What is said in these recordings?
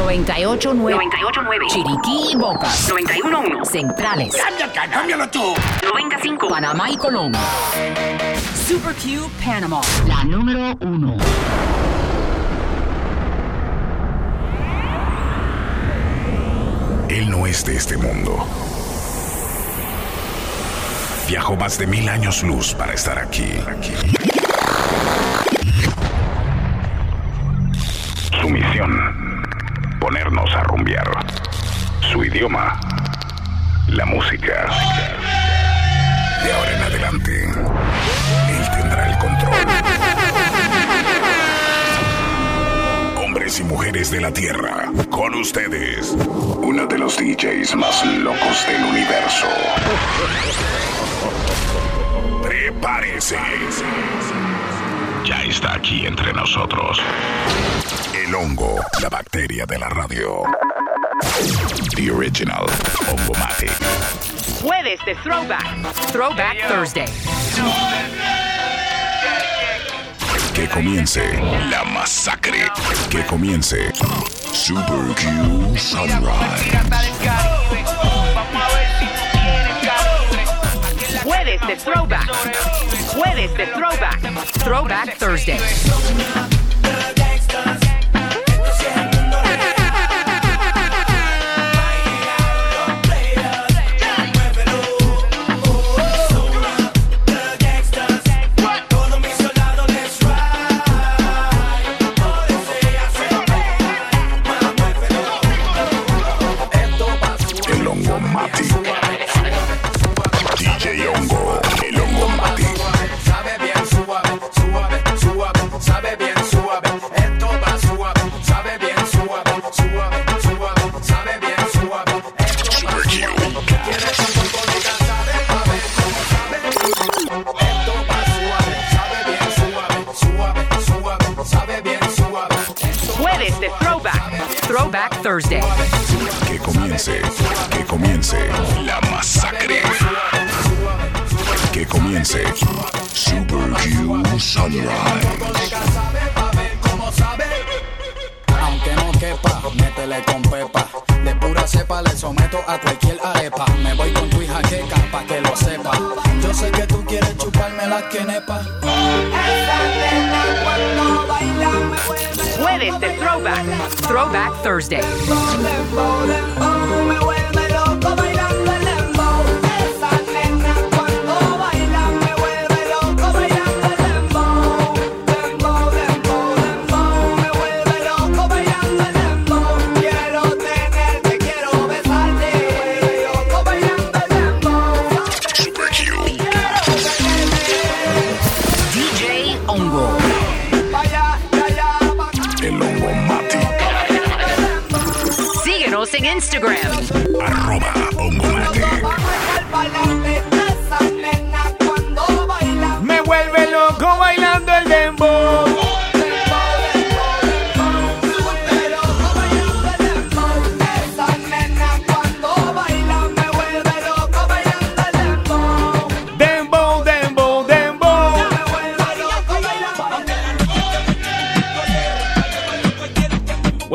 98.9. 98.9. Chiriquí y Bocas. 91.1. Centrales. cámbialo tú. 95. Panamá y Colón. Super Q Panama. La número uno. Él no es de este mundo. Viajó más de mil años luz para estar aquí. aquí. Su misión, ponernos a rumbear. Su idioma, la música. De ahora en adelante, él tendrá el control. Hombres y mujeres de la Tierra, con ustedes, uno de los DJs más locos del universo. Prepárese. Está aquí entre nosotros. El hongo, la bacteria de la radio. The original Hongomatic. Jueves de Throwback. Throwback Thursday. Que comience la masacre. Que comience Super Q Sunrise. Jueves de Throwback. Jueves de Throwback. Throwback Thursday. El Sunrise. Aunque no quepa, métele con pepa. De pura cepa le someto a cualquier arepa. Me voy con tu hija queca pa' que lo sepa. Yo sé que tú quieres chuparme las quenepas. Jueves de Throwback. Throwback Thursday.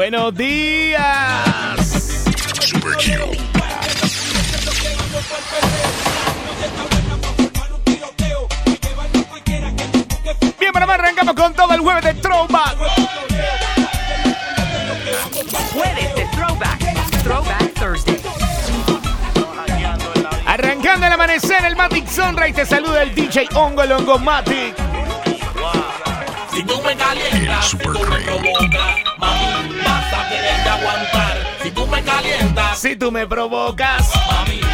Buenos días. Super Q. Bien, para más arrancamos con todo el jueves de Throwback. Jueves de Throwback. Throwback Thursday. Arrancando el amanecer, el Matic Sunrise. Te saluda el DJ Ongo Longo Matic. Calientas, si tú me provocas, mami, vas a tener que aguantar. Si tú me calientas, Si tú me provocas. mami, te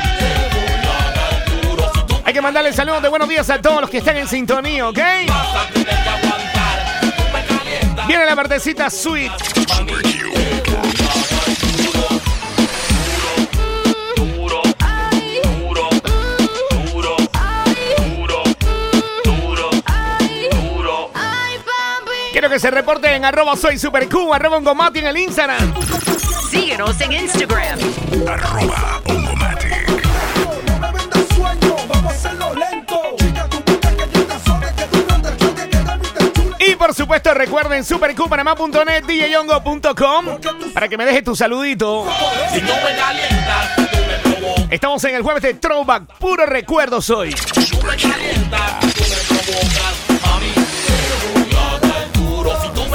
voy a dar duro. Si tú Hay que mandarle saludos de buenos días a todos los que están en sintonía, ¿ok? vas a tener que aguantar. Si tú me calientas, Viene la partecita sweet. Super Quiero que se reporten en arroba soy super Q, arroba Ongomati en el Instagram. Síguenos en Instagram. Arroba Hongomatic. Y por supuesto recuerden supercupanamá.net, djyongo.com para que me dejes tu saludito. Si tú me calientas, tú me provocas. Estamos en el jueves de Throwback, puro recuerdo soy. Si tú me calientas, tú me provocas.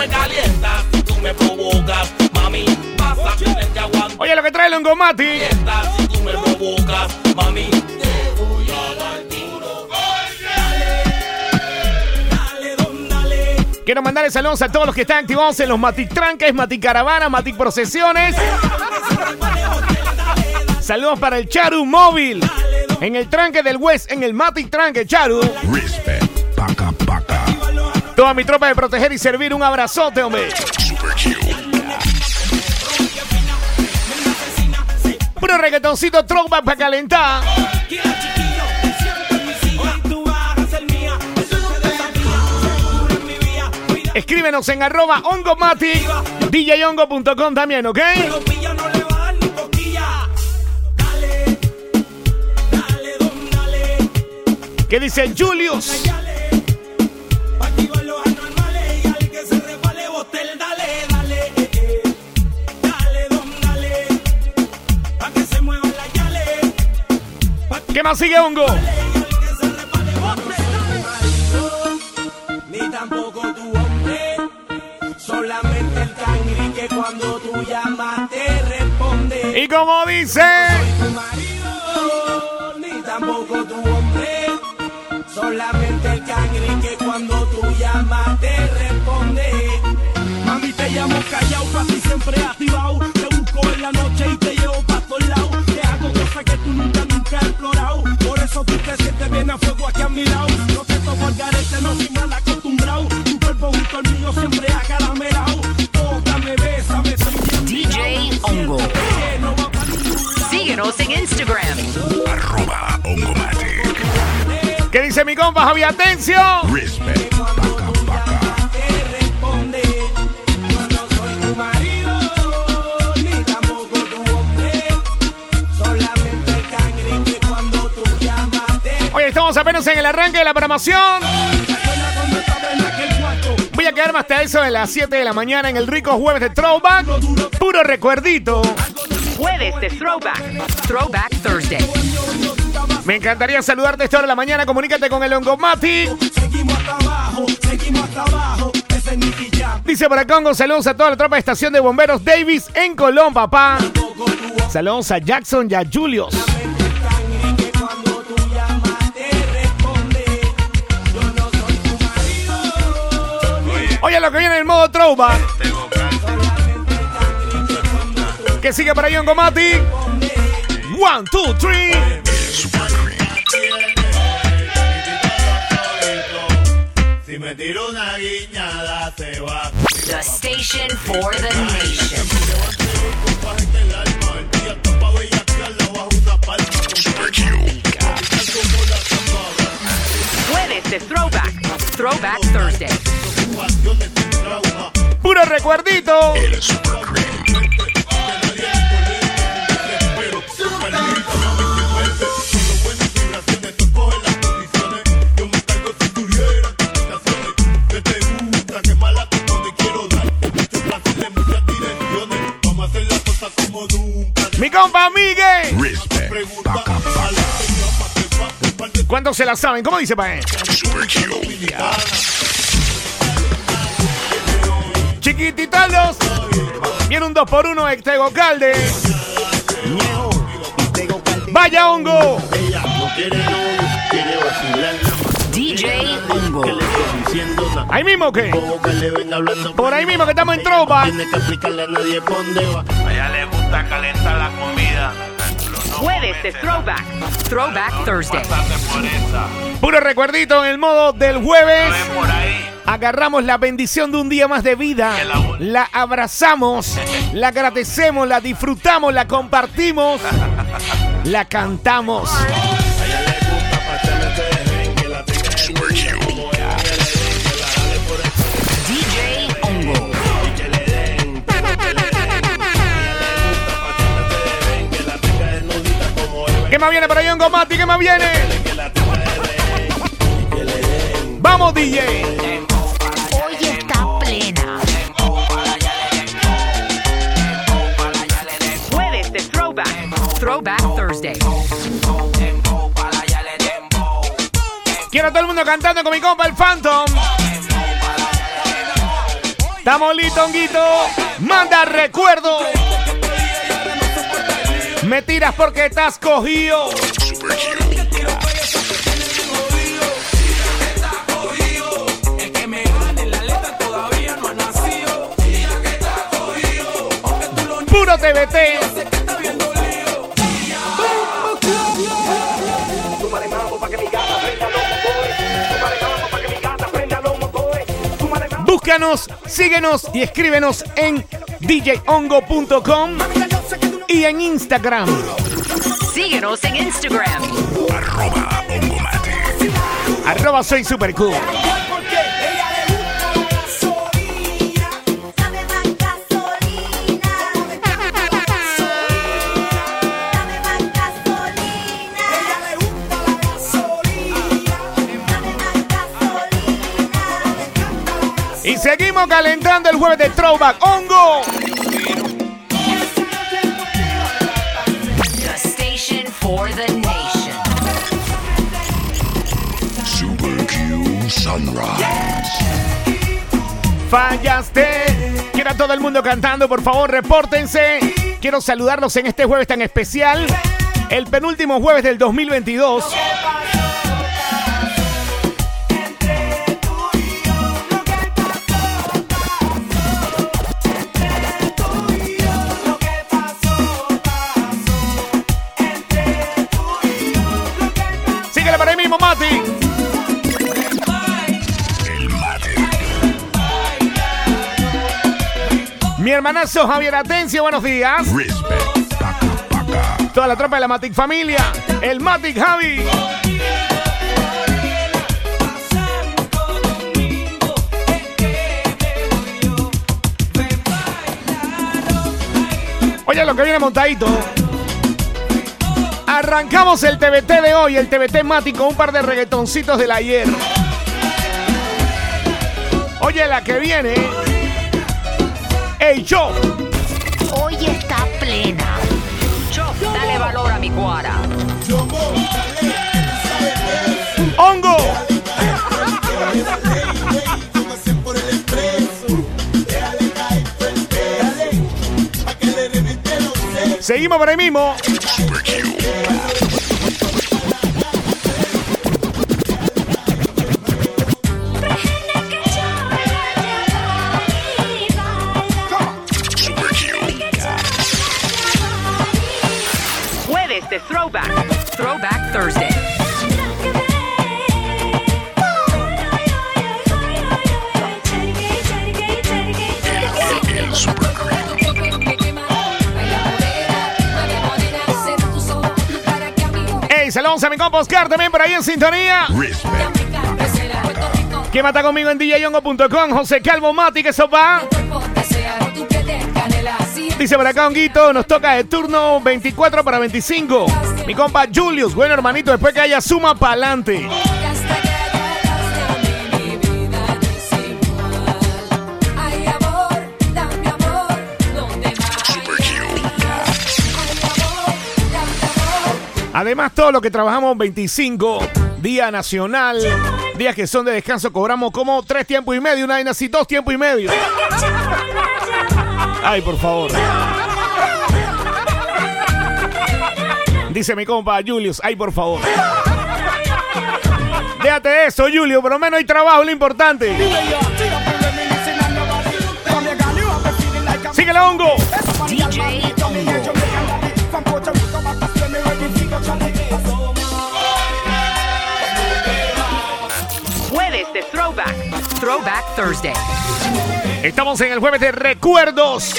Me calientas, tú me provocas. Mami, vas a tener que aguantar. Oye, lo que trae Longomati. Si tú me provocas, mami, te voy a dar duro. Quiero mandarle saludos a todos los que están activados en los Matic Tranques, Matic Caravanas, Matic Procesiones. Saludos para el Charu Móvil. En el tranque del West, en el Matic Tranque, Charu. Respect. Toda mi tropa de proteger y servir, un abrazote, hombre. Super. Puro reggaetoncito throwback para calentar. Escríbenos en arroba ongomatic, djongo.com también, ¿ok? ¿Qué dice Julius? ¿Qué más sigue, Hongo? Ni tampoco tu hombre, solamente el cangri que cuando tú llamas te responde. Y como dice, Tu marido, ni tampoco tu hombre, solamente el cangri que cuando tú llamas te responde. Mami, te llamo callado, pa' ti siempre activado. Te busco en la noche y te llevo a fuego aquí a mi lado. No te tomo al garete, no soy mal acostumbrado. Tu cuerpo junto al mío siempre acaramelado. Tócame, bésame, soy bien DJ. Hongo. Síguenos en Instagram. Arroba. ¿qué dice mi compa Javi? Respect. Estamos en el arranque de la programación. Voy a quedarme hasta eso de las 7 de la mañana en el rico jueves de Throwback. Puro recuerdito. Jueves de Throwback. Throwback Thursday. Me encantaría saludarte esta hora de la mañana. Comunícate con el. Seguimos hasta abajo, seguimos hasta abajo. Jam. Dice por acá, Hongo, saludos a toda la tropa de estación de bomberos Davis en Colón, papá. Saludos a Jackson y a Julius. Oye, lo que viene en el modo Throwback. Que sigue por ahí Ongomati. One, two, three. Si me tiro una guiñada se va. The station for the nation. Super Q. Jueves de Throwback. Throwback Thursday. Puro recuerdito. Mi compa Miguel. Respect. ¿Cuántos se la saben? ¿Cómo dice pa' él? Chiquititalos. Viene un 2 por 1 de Tego Calde. Vaya hongo. DJ Hongo. Ahí mismo que. Por ahí mismo que estamos en tropa. Tiene que explicarle a nadie por dónde va. A ella le gusta calentar la comida. Jueves de Throwback. Throwback Thursday. Puro recuerdito en el modo del jueves. Agarramos la bendición de un día más de vida. La abrazamos, la agradecemos, la disfrutamos, la compartimos, la cantamos. más viene por ahí, Hongo Mati? ¿Qué más viene? Vamos, DJ. Hoy está plena. Jueves de Throwback. Throwback Thursday. Quiero a todo el mundo cantando con mi compa el Phantom. Estamos listos, Honguito. Manda recuerdos. Me tiras porque estás cogido. Puro TBT. Búscanos, síguenos y escríbenos en djongo.com y en Instagram. Síguenos en Instagram. Arroba Ongomate. Arroba soy super cool. Y seguimos calentando el jueves de Throwback. ¡Hongo! Fallaste. Quiero a todo el mundo cantando, por favor, repórtense. Quiero saludarlos en este jueves tan especial. El penúltimo jueves del 2022. Hermanazo Javier Atencio, buenos días. Respect. Toda la tropa de la Matic familia. El Matic Javi. Oye, lo que viene montadito. Arrancamos el TBT de hoy, el TBT Matic con un par de reggaetoncitos del ayer. Oye, la que viene. ¡Ey, yo! Hoy está plena. Cho, dale valor a mi cuara. ¡Hongo! Seguimos por ahí mismo. ¡Ey, saludos a mi compa Oscar también por ahí en sintonía! Respect. ¿Quién mata conmigo en djyongo.com? José Calvo Mati, que sopa. Dice por acá, Honguito, nos toca de turno 24 para 25. Mi compa Julius, bueno hermanito, después que haya suma para adelante. Además, todo lo que trabajamos 25, Día Nacional, días que son de descanso, cobramos como tres tiempos y medio, una vaina así, dos tiempos y medio. Ay, por favor. Dice mi compa Julius, ay, por favor. Déjate de eso, Julio, por lo menos hay trabajo, lo importante. Síguele, hongo. DJ Hongo. Jueves de Throwback. Throwback Thursday. Estamos en el jueves de recuerdos.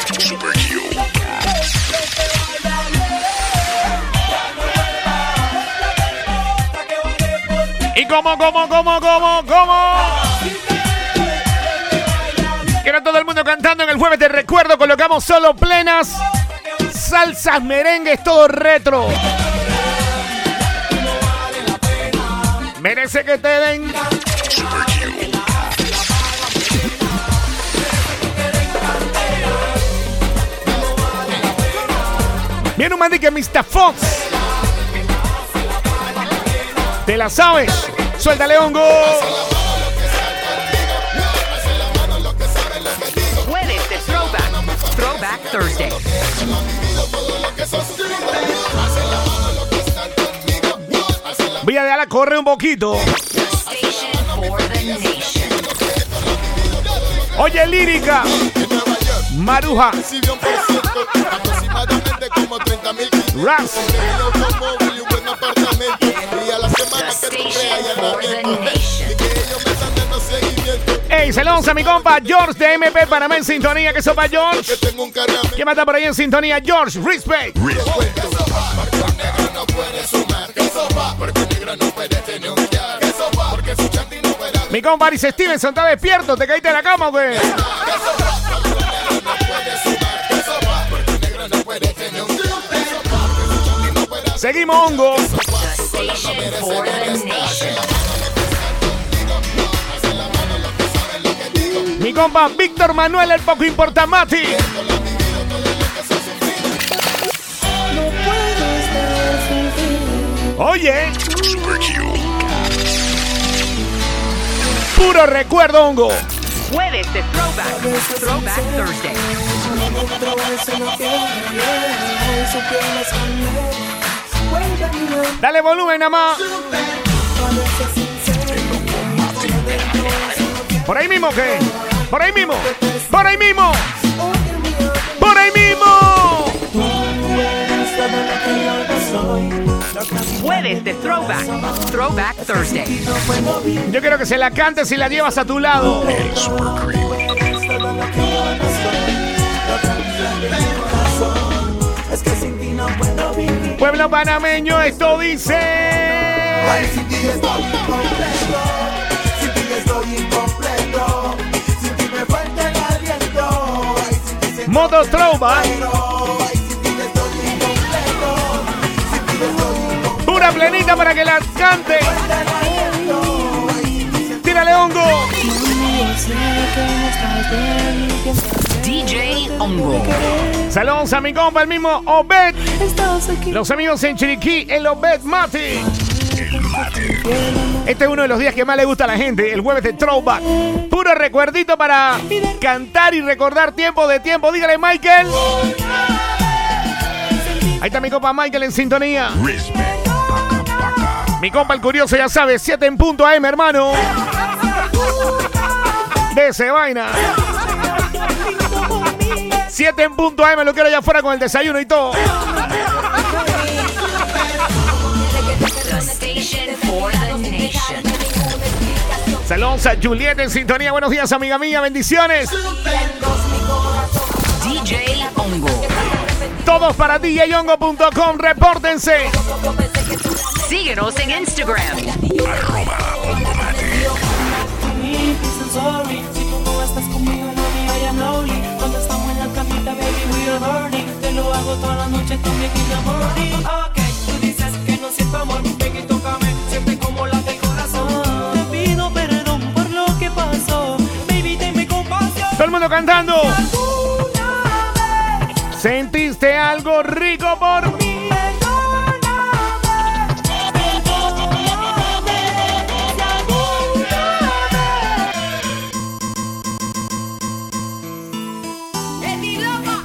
¿Y cómo, cómo, cómo, cómo, cómo? Quiero todo el mundo cantando en el jueves de recuerdo. Colocamos solo plenas, salsas, merengues, todo retro. Merece que te den. Viene un man que Mr. Fox. ¿Te la sabes? Suéltale hongo. Jueves de Throwback. Throwback Thursday. Voy a dejarla correr un poquito. Oye, lírica. Maruja. aproximadamente como 30 mil Ras. un automóvil y un buen apartamento. Y a la semana que tú creas y allanamiento. Y que ellos me están dando seguimiento. Ey, mi compa George de MP Panamá en sintonía. ¿Qué sopa, George? Que tengo un cargamento. ¿Quién más está por ahí en sintonía? George, respect. no puede sumar. Eso va, porque negra no puede tener un yar. Eso va, porque su chanti no puede Mi compa dice Stevenson, ¿está despierto? ¿Te caíste de la cama, güey? Seguimos, hongo. Mi compa Víctor Manuel, el poco importa Oye, Super Q. puro recuerdo, hongo. Jueves de Throwback. Throwback Thursday. Dale volumen nada más. Por ahí mismo, ¿qué? Por ahí mismo. Por ahí mismo. Por ahí mismo. De Throwback. Throwback Thursday. Yo quiero que se la cantes y la llevas a tu lado. El Super Creep. Pueblo panameño, esto dice. Sin ti plenita para que la cante. Tírale hongo. DJ Ongo. Saludos a mi compa, el mismo Obed. Los amigos en Chiriquí, el Obed Mati. Este es uno de los días que más le gusta a la gente, el jueves de Throwback. Puro recuerdito para cantar y recordar tiempo de tiempo. Dígale, Michael. Ahí está mi compa Michael en sintonía. Respect. Mi compa el curioso ya sabe, 7 en punto AM, hermano. De ese vaina. 7 en punto AM, lo quiero allá afuera con el desayuno y todo. Saludos a Juliet en sintonía. Buenos días, amiga mía. Bendiciones. DJ Ongo. Todos para DJongo.com. Repórtense. Síguenos en Instagram. Arroba Hongo Mate. sorry Si tú no estás conmigo, mami, I am lonely Cuando estamos en la camita, baby, we are burning Te lo hago toda la noche, tú me quita morning Ok, tú dices que no siento amor Ven y tócame, siente como late el corazón Te pido perdón por lo que pasó Baby, tenme compasión Todo el mundo cantando. ¿Sentiste algo rico por mí?